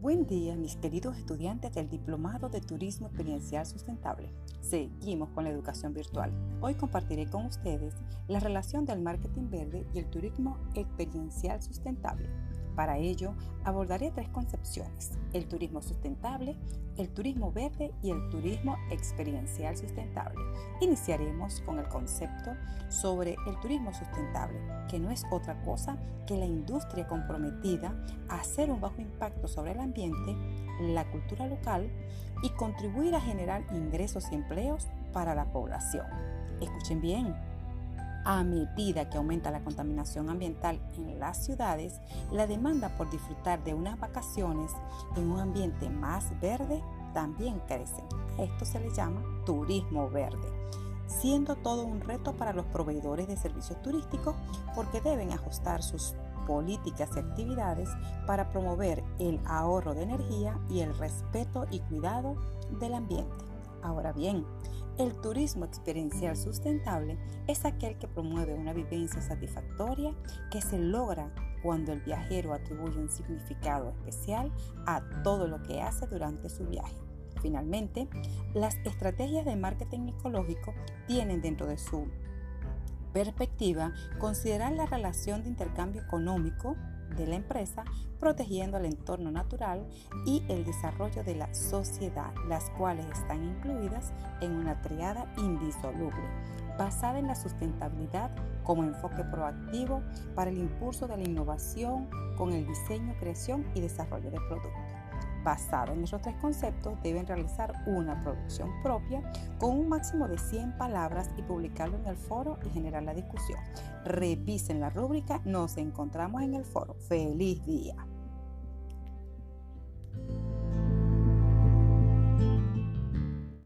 Buen día, mis queridos estudiantes del Diplomado de Turismo Experiencial Sustentable. Seguimos con la educación virtual. Hoy compartiré con ustedes la relación del marketing verde y el turismo experiencial sustentable. Para ello, abordaré tres concepciones, el turismo sustentable, el turismo verde y el turismo experiencial sustentable. Iniciaremos con el concepto sobre el turismo sustentable, que no es otra cosa que la industria comprometida a hacer un bajo impacto sobre el ambiente, la cultura local y contribuir a generar ingresos y empleos para la población. Escuchen bien, a medida que aumenta la contaminación ambiental en las ciudades, la demanda por disfrutar de unas vacaciones en un ambiente más verde también crece. Esto se le llama turismo verde, siendo todo un reto para los proveedores de servicios turísticos porque deben ajustar sus políticas y actividades para promover el ahorro de energía y el respeto y cuidado del ambiente. Ahora bien, el turismo experiencial sustentable es aquel que promueve una vivencia satisfactoria que se logra cuando el viajero atribuye un significado especial a todo lo que hace durante su viaje. Finalmente, las estrategias de marketing ecológico tienen dentro de su perspectiva considerar la relación de intercambio económico de la empresa, protegiendo el entorno natural y el desarrollo de la sociedad, las cuales están incluidas en una triada indisoluble, basada en la sustentabilidad como enfoque proactivo para el impulso de la innovación con el diseño, creación y desarrollo de productos basado en esos tres conceptos, deben realizar una producción propia con un máximo de 100 palabras y publicarlo en el foro y generar la discusión. Revisen la rúbrica, nos encontramos en el foro. ¡Feliz día!